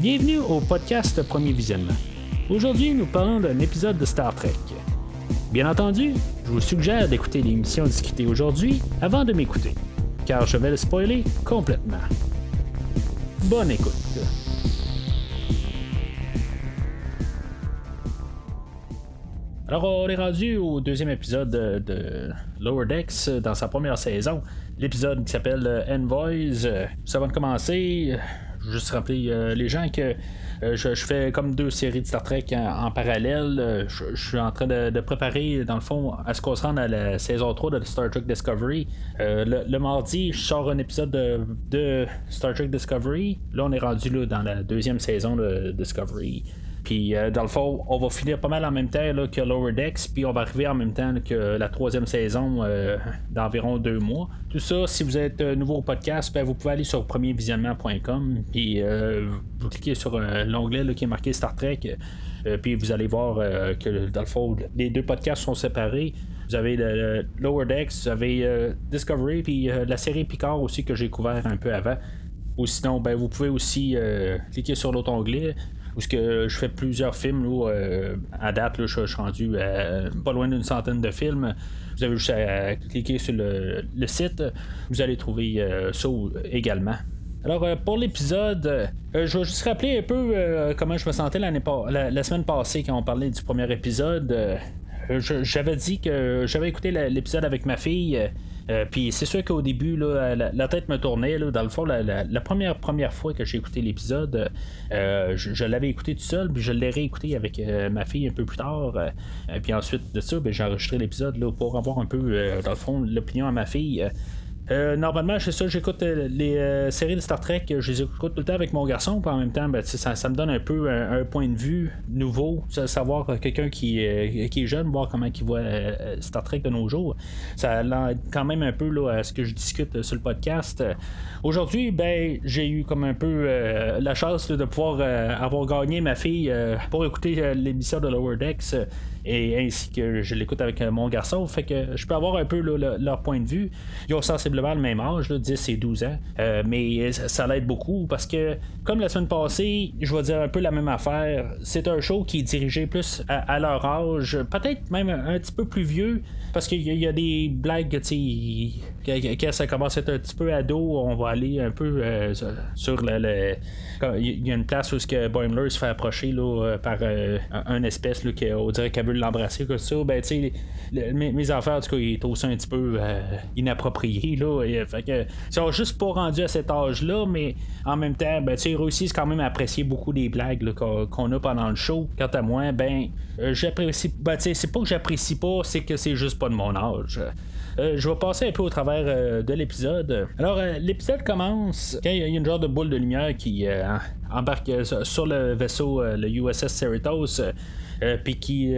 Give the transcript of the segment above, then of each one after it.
Bienvenue au podcast Premier Visionnement. Aujourd'hui, nous parlons d'un épisode de Star Trek. Bien entendu, je vous suggère d'écouter l'émission discutée aujourd'hui avant de m'écouter, car je vais le spoiler complètement. Bonne écoute. Alors, on est rendu au deuxième épisode de Lower Decks dans sa première saison. L'épisode qui s'appelle Envoys. Ça va commencer. Juste rappeler euh, les gens que euh, je, fais comme deux séries de Star Trek en, parallèle. Je, suis en train de, préparer, dans le fond, à ce qu'on se rende à la saison 3 de Star Trek Discovery. Euh, le, mardi, je sors un épisode de, Star Trek Discovery. Là, on est rendu là, dans la deuxième saison de Discovery. Puis euh, dans le fond, on va finir pas mal en même temps que Lower Decks, puis on va arriver en même temps que la troisième saison euh, d'environ deux mois. Tout ça, si vous êtes euh, nouveau au podcast, ben, vous pouvez aller sur premiervisionnement.com, puis vous cliquez sur l'onglet qui est marqué Star Trek, puis vous allez voir que dans le fond, les deux podcasts sont séparés. Vous avez Lower Decks, vous avez Discovery, puis la série Picard aussi que j'ai couvert un peu avant. Ou sinon, ben, vous pouvez aussi cliquer sur l'autre onglet où que je fais plusieurs films euh, à date, je, suis rendu pas loin d'une centaine de films. Vous avez juste à cliquer sur le, site, vous allez trouver euh, ça également. Alors euh, pour l'épisode, je vais juste rappeler un peu comment je me sentais la, semaine passée quand on parlait du premier épisode. j'avais dit que j'avais écouté l'épisode avec ma fille euh, puis c'est sûr qu'au début, la, tête me tournait. dans le fond, la, première, première fois que j'ai écouté l'épisode, euh, je, l'avais écouté tout seul, puis je l'ai réécouté avec euh, ma fille un peu plus tard. puis ensuite de ça, ben, j'ai enregistré l'épisode pour avoir un peu, dans le fond, l'opinion à ma fille. Euh, normalement, c'est ça, j'écoute euh, les euh, séries de Star Trek, je les écoute tout le temps avec mon garçon, puis en même temps, ben, ça, me donne un peu un, point de vue nouveau, savoir quelqu'un qui, qui est jeune, voir comment il voit Star Trek de nos jours. Ça l'aide quand même un peu là, à ce que je discute sur le podcast. Aujourd'hui, ben, j'ai eu comme un peu la chance de pouvoir avoir gagné ma fille pour écouter l'émission de Lower Decks et ainsi que je l'écoute avec mon garçon. Fait que je peux avoir un peu leur point de vue. Ils ont sensiblement le même âge, 10 et 12 ans. Euh, mais ça, l'aide beaucoup parce que, comme la semaine passée, je vais dire un peu la même affaire. C'est un show qui est dirigé plus à, leur âge, peut-être même un, petit peu plus vieux, parce qu'il y, a des blagues, tu quand ça commence à être un petit peu ado, on va aller un peu euh, sur le, Il y a une place où ce que Boimler se fait approcher là, par euh, un espèce là, qui, on dirait qu'elle veut l'embrasser comme ça. Ben, tu sais, mes, affaires, en tout cas, il aussi un petit peu inapproprié. Là, fait que, ils sont juste pas rendus à cet âge-là, mais en même temps, ben, ils réussissent quand même à apprécier beaucoup des blagues qu'on, a pendant le show. Quant à moi, ben, euh, j'apprécie. Ben, c'est pas que j'apprécie pas, c'est que c'est juste pas de mon âge. Euh, je vais passer un peu au travers euh, de l'épisode. Alors, l'épisode commence quand il y a une genre de boule de lumière qui embarque sur le vaisseau, le USS Cerritos. puis qui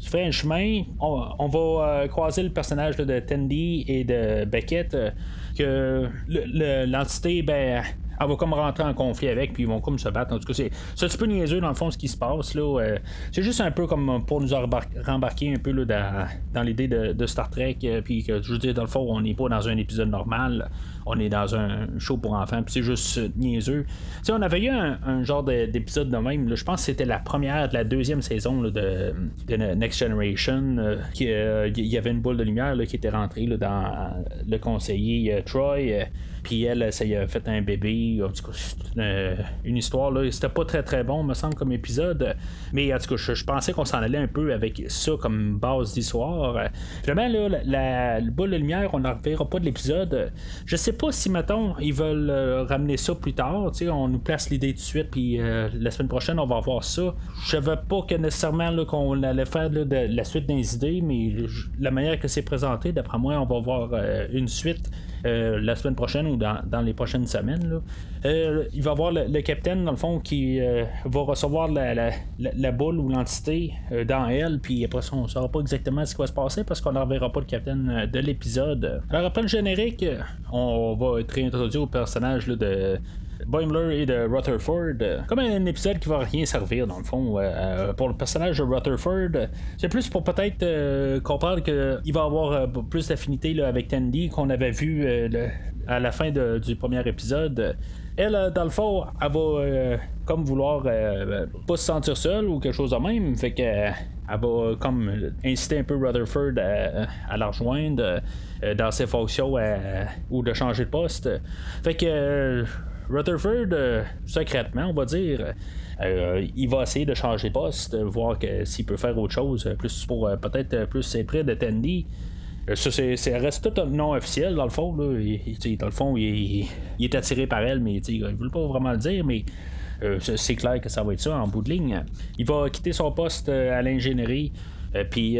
fait un chemin. On, va croiser le personnage de Tandy et de Beckett, que l'entité, ben, elle va comme rentrer en conflit avec, puis ils vont comme se battre. En tout cas, c'est, un petit peu niaiseux dans le fond ce qui se passe. Là, euh, c'est juste un peu comme pour nous rembarquer un peu là, dans, l'idée de, Star Trek, euh, puis que je veux dire, dans le fond, on n'est pas dans un épisode normal, on est dans un show pour enfants, puis c'est juste niaiseux. sais on avait eu un, genre d'épisode de même, je pense que c'était la première, de la deuxième saison de, Next Generation, euh, il y avait une boule de lumière qui était rentrée dans le conseiller Troy. Puis elle, ça y a fait un bébé. En tout cas, une, histoire. Là. C'était pas très très bon, me semble, comme épisode. Mais en tout cas, je, pensais qu'on s'en allait un peu avec ça comme base d'histoire. Vraiment, là, la, boule de lumière, on n'en reverra pas de l'épisode. Je sais pas si, mettons, ils veulent euh, ramener ça plus tard. On nous place l'idée de suite, puis euh, la semaine prochaine, on va voir ça. Je savais pas que nécessairement qu'on allait faire de la suite des idées, mais la manière que c'est présenté, d'après moi, on va voir euh, une suite. La semaine prochaine ou dans, les prochaines semaines. Euh, il va y avoir le, capitaine, dans le fond, qui euh, va recevoir la, boule ou l'entité euh, dans elle, puis après ça, on ne saura pas exactement ce qui va se passer parce qu'on ne reverra pas le capitaine de l'épisode. Alors, après le générique, on va être réintroduit au personnage de Boimler et de Rutherford. Comme un épisode qui va rien servir, dans le fond, pour le personnage de Rutherford. C'est plus pour peut-être comprendre qu'il va avoir plus d'affinité avec Tandy qu'on avait vu à la fin du premier épisode. elle, dans le fond, elle va comme vouloir pas se sentir seule ou quelque chose de même. Fait que elle va comme inciter un peu Rutherford à, la rejoindre dans ses fonctions ou de changer de poste. Fait que Rutherford, secrètement, on va dire, il va essayer de changer de poste, voir s'il peut faire autre chose, plus pour peut-être plus près de Tandy. Ça, c'est, reste tout non officiel, dans le fond. Dans le fond, il, est attiré par elle, mais il ne veut pas vraiment le dire, mais euh, c'est clair que ça va être ça en bout de ligne. Il va quitter son poste euh, à l'ingénierie. Euh, puis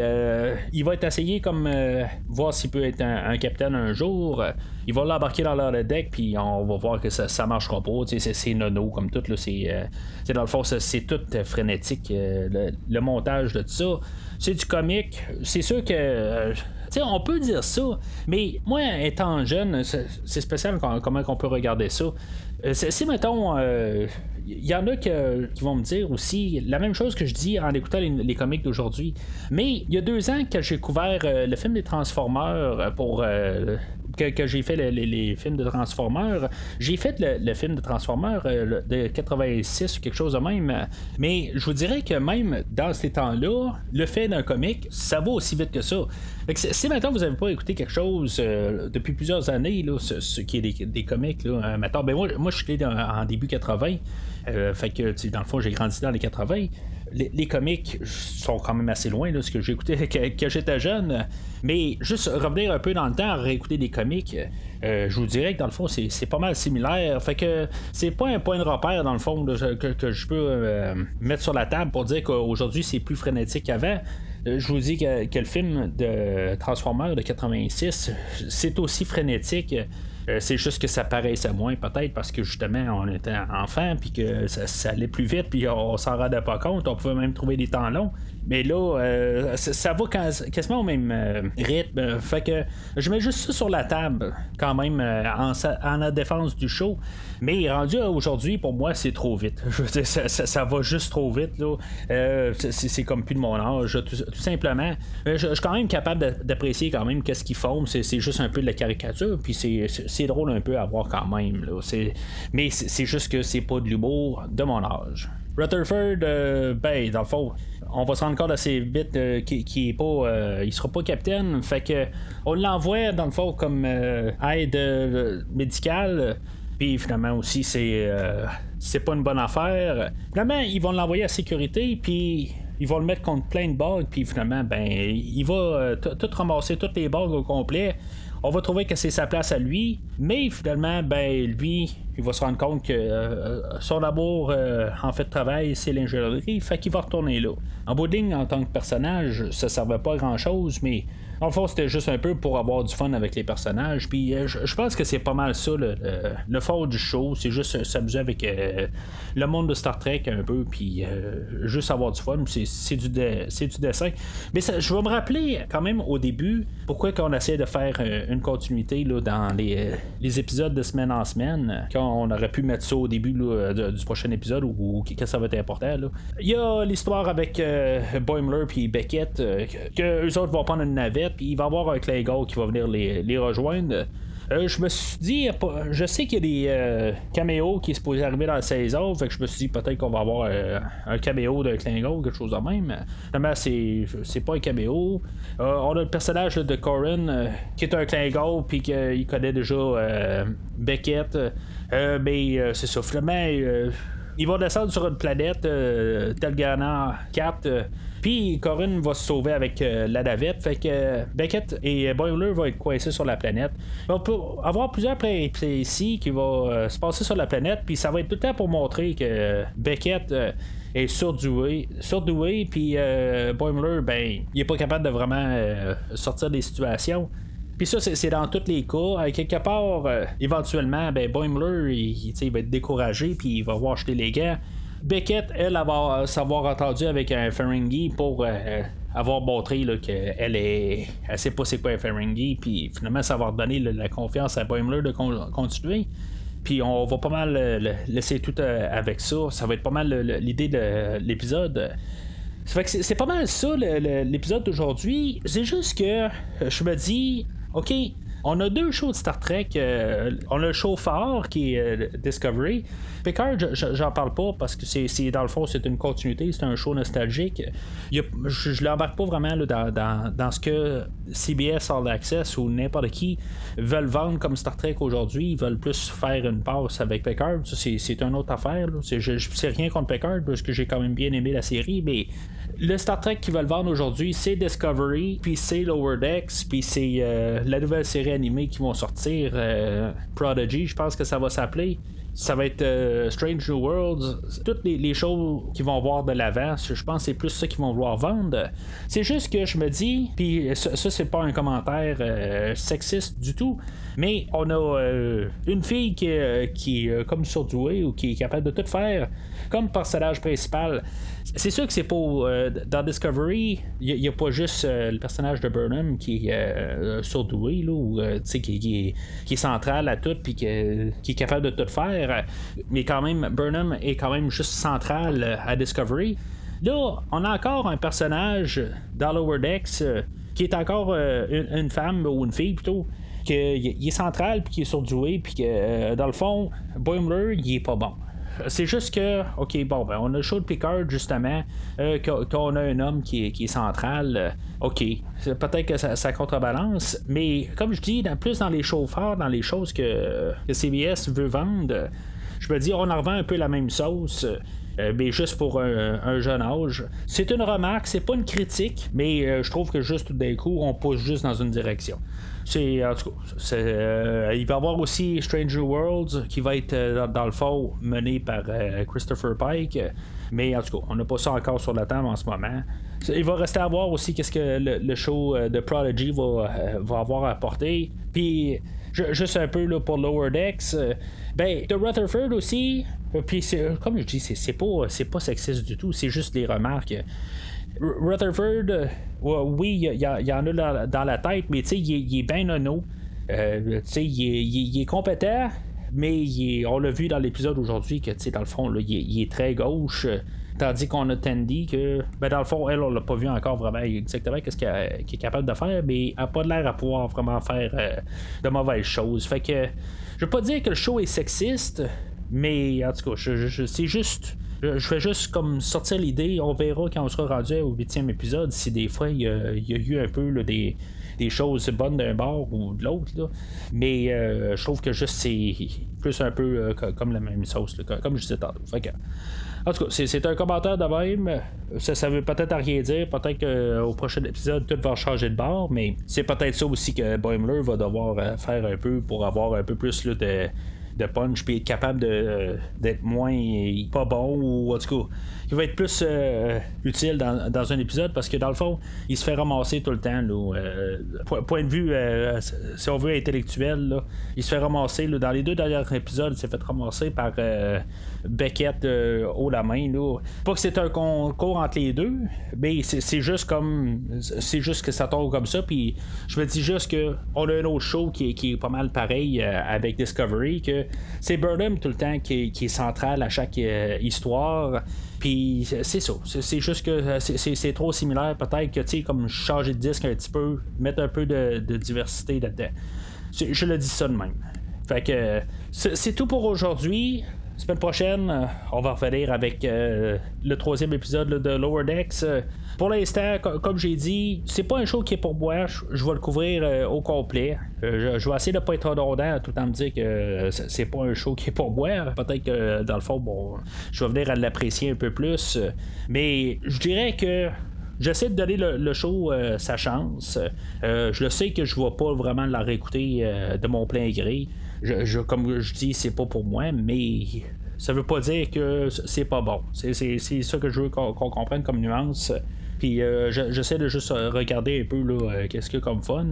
il va être essayé comme voir s'il peut être un, capitaine un jour. il va l'embarquer dans leur deck, puis on va voir que ça, ça marchera pas. C'est, nono comme tout. Là, c'est, dans le fond, c'est, tout frénétique. Le, montage de tout ça. C'est du comique. C'est sûr que on peut dire ça, mais moi, étant jeune, c'est spécial comment on peut regarder ça. Si, mettons, il y en a qui vont me dire aussi la même chose que je dis en écoutant les, comics d'aujourd'hui. Mais il y a deux ans que j'ai couvert euh, le film des Transformers euh, pour euh, que, j'ai fait les, films de Transformers. J'ai fait le, film de Transformers de 86 ou quelque chose de même. Mais je vous dirais que même dans ces temps-là, le fait d'un comic, ça va aussi vite que ça. si maintenant vous n'avez pas écouté quelque chose depuis plusieurs années, là, ce, qui est des, comics, là, ben moi, moi je suis en début 80. Euh, fait que, dans le fond, j'ai grandi dans les 80. Les, comics sont quand même assez loin de ce que écouté quand j'étais jeune. Mais juste revenir un peu dans le temps, réécouter des comics, euh, je vous dirais que dans le fond, c'est pas mal similaire. Fait que c'est pas un point de repère, dans le fond, que, je peux euh, mettre sur la table pour dire qu'aujourd'hui, c'est plus frénétique qu'avant. Je vous dis que, que, le film de Transformers de 86, c'est aussi frénétique. Euh, c'est juste que ça paraissait moins, peut-être parce que justement, on était enfant, puis que ça, allait plus vite, puis on, s'en rendait pas compte. On pouvait même trouver des temps longs. Mais là, euh, ça, va quasiment au même euh, rythme. Je mets juste ça sur la table, quand même, en, en, la défense du show. Mais rendu aujourd'hui, pour moi, c'est trop vite. Je veux dire, ça, va juste trop vite. Là. c'est, comme plus de mon âge, tout, simplement. Je, suis quand même capable d'apprécier quand même qu'est-ce qu'ils font. C'est, juste un peu de la caricature, puis c'est drôle un peu à voir quand même. Mais c'est juste que c'est pas de l'humour de mon âge. Rutherford, euh, ben, dans le fond, on va se rendre compte assez vite euh, qu'il est pas, euh, il sera pas capitaine. Fait que on l'envoie dans le fond comme aide médicale. Puis finalement aussi, c'est c'est pas une bonne affaire. Finalement, ils vont l'envoyer à sécurité, puis ils vont le mettre contre plein de bugs, puis finalement, ben, il va tout ramasser toutes les bugs au complet on va trouver que c'est sa place à lui, mais finalement, ben lui, il va se rendre compte que euh, son amour euh, en fait de travail, c'est l'ingénierie, fait qu'il va retourner là. En bout en tant que personnage, ça servait pas à grand chose, mais en fond, c'était juste un peu pour avoir du fun avec les personnages. Puis euh, je, pense que c'est pas mal ça, le, le, fort du show. C'est juste s'amuser avec le monde de Star Trek un peu, puis juste avoir du fun. C'est du, du dessin. Mais je vais me rappeler quand même au début pourquoi qu'on essaie de faire une continuité là, dans les, les épisodes de semaine en semaine. Quand on aurait pu mettre ça au début du prochain épisode ou, que ça va être important. Il y a l'histoire avec euh, Boimler puis Beckett, euh, que eux autres vont prendre une navette, puis il va y avoir un Claygo qui va venir les, rejoindre. Euh, je me suis dit, je sais qu'il y a des caméos qui se pourraient arriver dans la saison, fait que je me suis dit peut-être qu'on va avoir un caméo de Klingon, quelque chose de même. Finalement, c'est, c'est pas un caméo. on a le personnage de Corin qui est un Klingon, puis qu'il connaît déjà Beckett. Euh, euh, c'est ça. Finalement, euh, ils vont descendre sur une planète, Telgana 4. Puis Corinne va se sauver avec la navette. Fait que Beckett et Boiler vont être coincés sur la planète. On peut avoir plusieurs ici qui vont se passer sur la planète. Puis ça va être tout le temps pour montrer que Beckett est surdoué. Surdoué. Puis Boimler, ben, il est pas capable de vraiment sortir des situations. Puis ça, c'est dans tous les cas. quelque part, euh, éventuellement, ben, Boimler, il, va être découragé, puis il va voir acheter les gars. Beckett, elle, va s'avoir entendu avec un Ferengi pour euh, avoir montré qu'elle est. Elle sait pas c'est quoi un Ferengi, puis finalement, ça va donner la confiance à Boimler de continuer. Puis on va pas mal laisser tout euh, avec ça. Ça va être pas mal l'idée de l'épisode. c'est pas mal ça l'épisode d'aujourd'hui. C'est juste que je me dis, OK, On a deux shows de Star Trek. Euh, on a le show phare qui est euh, Discovery. Picard, j'en parle pas parce que c'est dans le fond, c'est une continuité, c'est un show nostalgique. je ne l'embarque pas vraiment dans, ce que CBS All Access ou n'importe qui veulent vendre comme Star Trek aujourd'hui. Ils veulent plus faire une passe avec Picard. C'est une autre affaire. Je ne sais rien contre Picard parce que j'ai quand même bien aimé la série, mais le Star Trek qu'ils veulent vendre aujourd'hui, c'est Discovery, puis c'est Lower Decks, puis c'est euh, la nouvelle série animée qui vont sortir, euh, Prodigy, je pense que ça va s'appeler ça va être euh, Strange New Worlds, toutes les, les, shows qui vont voir de l'avant, je pense que c'est plus ça qu'ils vont vouloir vendre. C'est juste que je me dis, puis ça, c'est pas un commentaire euh, sexiste du tout, mais on a euh, une fille qui, qui est comme surdouée ou qui est capable de tout faire comme personnage principal. C'est sûr que c'est pour. dans Discovery, il n'y a, pas juste le personnage de Burnham qui est surdoué, là, ou qui, qui, est central à tout, puis qui est capable de tout faire mais quand même, Burnham est quand même juste central à Discovery. Là, on a encore un personnage dans Lower Decks euh, qui est encore euh, une, femme ou une fille plutôt, qui est central puis qui est surdoué, puis que euh, dans le fond, Boimler, il est pas bon. C'est juste que, ok, bon, ben, on a de Picard, justement, euh, qu'on a un homme qui est, qui est central. Euh, ok, peut-être que ça, contrebalance, mais comme je dis, plus dans les chauffeurs, dans les choses que, CBS veut vendre, je me dis, on en revend un peu la même sauce. Euh, mais juste pour un, jeune âge. C'est une remarque, c'est pas une critique, mais je trouve que juste tout d'un coup, on pousse juste dans une direction. En tout cas, euh, il va y avoir aussi Stranger Worlds qui va être euh, dans, le fond mené par euh, Christopher Pike. Mais en tout cas, on n'a pas ça encore sur la table en ce moment. Il va rester à voir aussi qu'est-ce que le, show de Prodigy va, va avoir à apporter. Puis, juste un peu là, pour Lower Decks, ben, de Rutherford aussi. Puis, comme je dis, c'est, pas, pas sexiste du tout, c'est juste des remarques. Rutherford, euh, oui, il y, en a dans la tête, mais il, il est bien nono. Euh, il, il, est compétent, mais on l'a vu dans l'épisode aujourd'hui que dans le fond, il, est, très gauche. Tandis qu'on a Tandy que, ben dans le fond, elle, on l'a pas vu encore vraiment exactement qu'est-ce qu'elle est capable de faire, mais elle n'a pas l'air à pouvoir vraiment faire euh, de mauvaises choses. Fait que, je veux pas dire que le show est sexiste, mais en tout cas, c'est juste je vais juste comme sortir l'idée. On verra quand on sera rendu au huitième épisode si des fois il y, a, eu un peu des, choses bonnes d'un bord ou de l'autre. Mais euh, je trouve que juste c'est plus un peu euh, comme la même sauce, comme je disais tantôt. En tout cas, c'est un commentaire de même. Ça, ça veut peut-être rien dire. Peut-être qu'au prochain épisode, tout va changer de bord. Mais c'est peut-être ça aussi que Boimler va devoir euh, faire un peu pour avoir un peu plus de de punch puis être capable de, d'être moins pas bon ou en tout cas qui va être plus euh, utile dans, un épisode parce que dans le fond il se fait ramasser tout le temps là, euh, point de vue euh, si on veut intellectuel il se fait ramasser dans les deux derniers épisodes il s'est fait ramasser par Beckett haut la main là. pas que c'est un concours entre les deux mais c'est, juste comme c'est juste que ça tombe comme ça puis je me dis juste que on a un autre show qui est, qui est pas mal pareil avec Discovery que c'est Burnham tout le temps qui est, central à chaque euh, histoire. Puis c'est ça. C'est juste que euh, c'est trop similaire. Peut-être que, tu sais, comme changer de disque un petit peu, mettre un peu de, diversité là-dedans. Je le dis ça de même. Fait que c'est tout pour aujourd'hui. Semaine prochaine, on va revenir avec euh, le troisième épisode de Lower Decks pour l'instant, comme j'ai dit, c'est pas un show qui est pour boire. Je, vais le couvrir euh, au complet. Euh, je, vais essayer de pas être redondant tout en me dire que euh, c'est pas un show qui est pour boire. Peut-être que dans le fond, bon, je vais venir à l'apprécier un peu plus. Mais je dirais que J'essaie de donner le, show sa chance. je le sais que je ne vais pas vraiment la réécouter de mon plein gré. Je, comme je dis, c'est pas pour moi, mais ça veut pas dire que c'est pas bon. C'est ça que je veux qu'on comprenne comme nuance. Puis euh, j'essaie de juste euh, regarder un peu là, euh, qu'est-ce qu'il y a comme fun.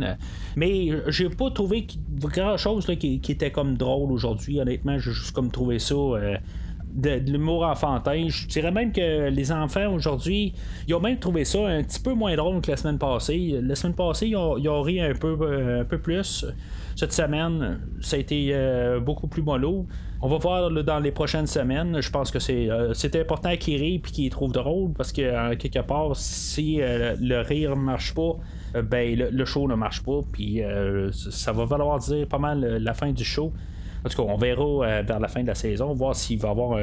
Mais j'ai pas trouvé grand chose qui, était comme drôle aujourd'hui. Honnêtement, j'ai juste comme trouvé ça. de, l'humour enfantin. Je dirais même que les enfants aujourd'hui, ils ont même trouvé ça un petit peu moins drôle que la semaine passée. La semaine passée, ils ont, ri un peu, un peu plus. Cette semaine, ça a été beaucoup plus mollo. On va voir dans les prochaines semaines. Je pense que c'est, important qu'il rit et qu'il trouve drôle parce que quelque part, si le rire marche pas, ben le, show ne marche pas. Puis ça va valoir dire pas mal la fin du show. En tout cas, on verra vers la fin de la saison, voir s'il va avoir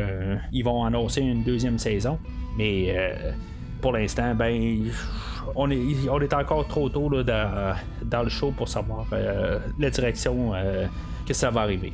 ils vont annoncer une deuxième saison. Mais pour l'instant, ben on est, on est encore trop tôt dans, le show pour savoir euh, la direction euh, que ça va arriver.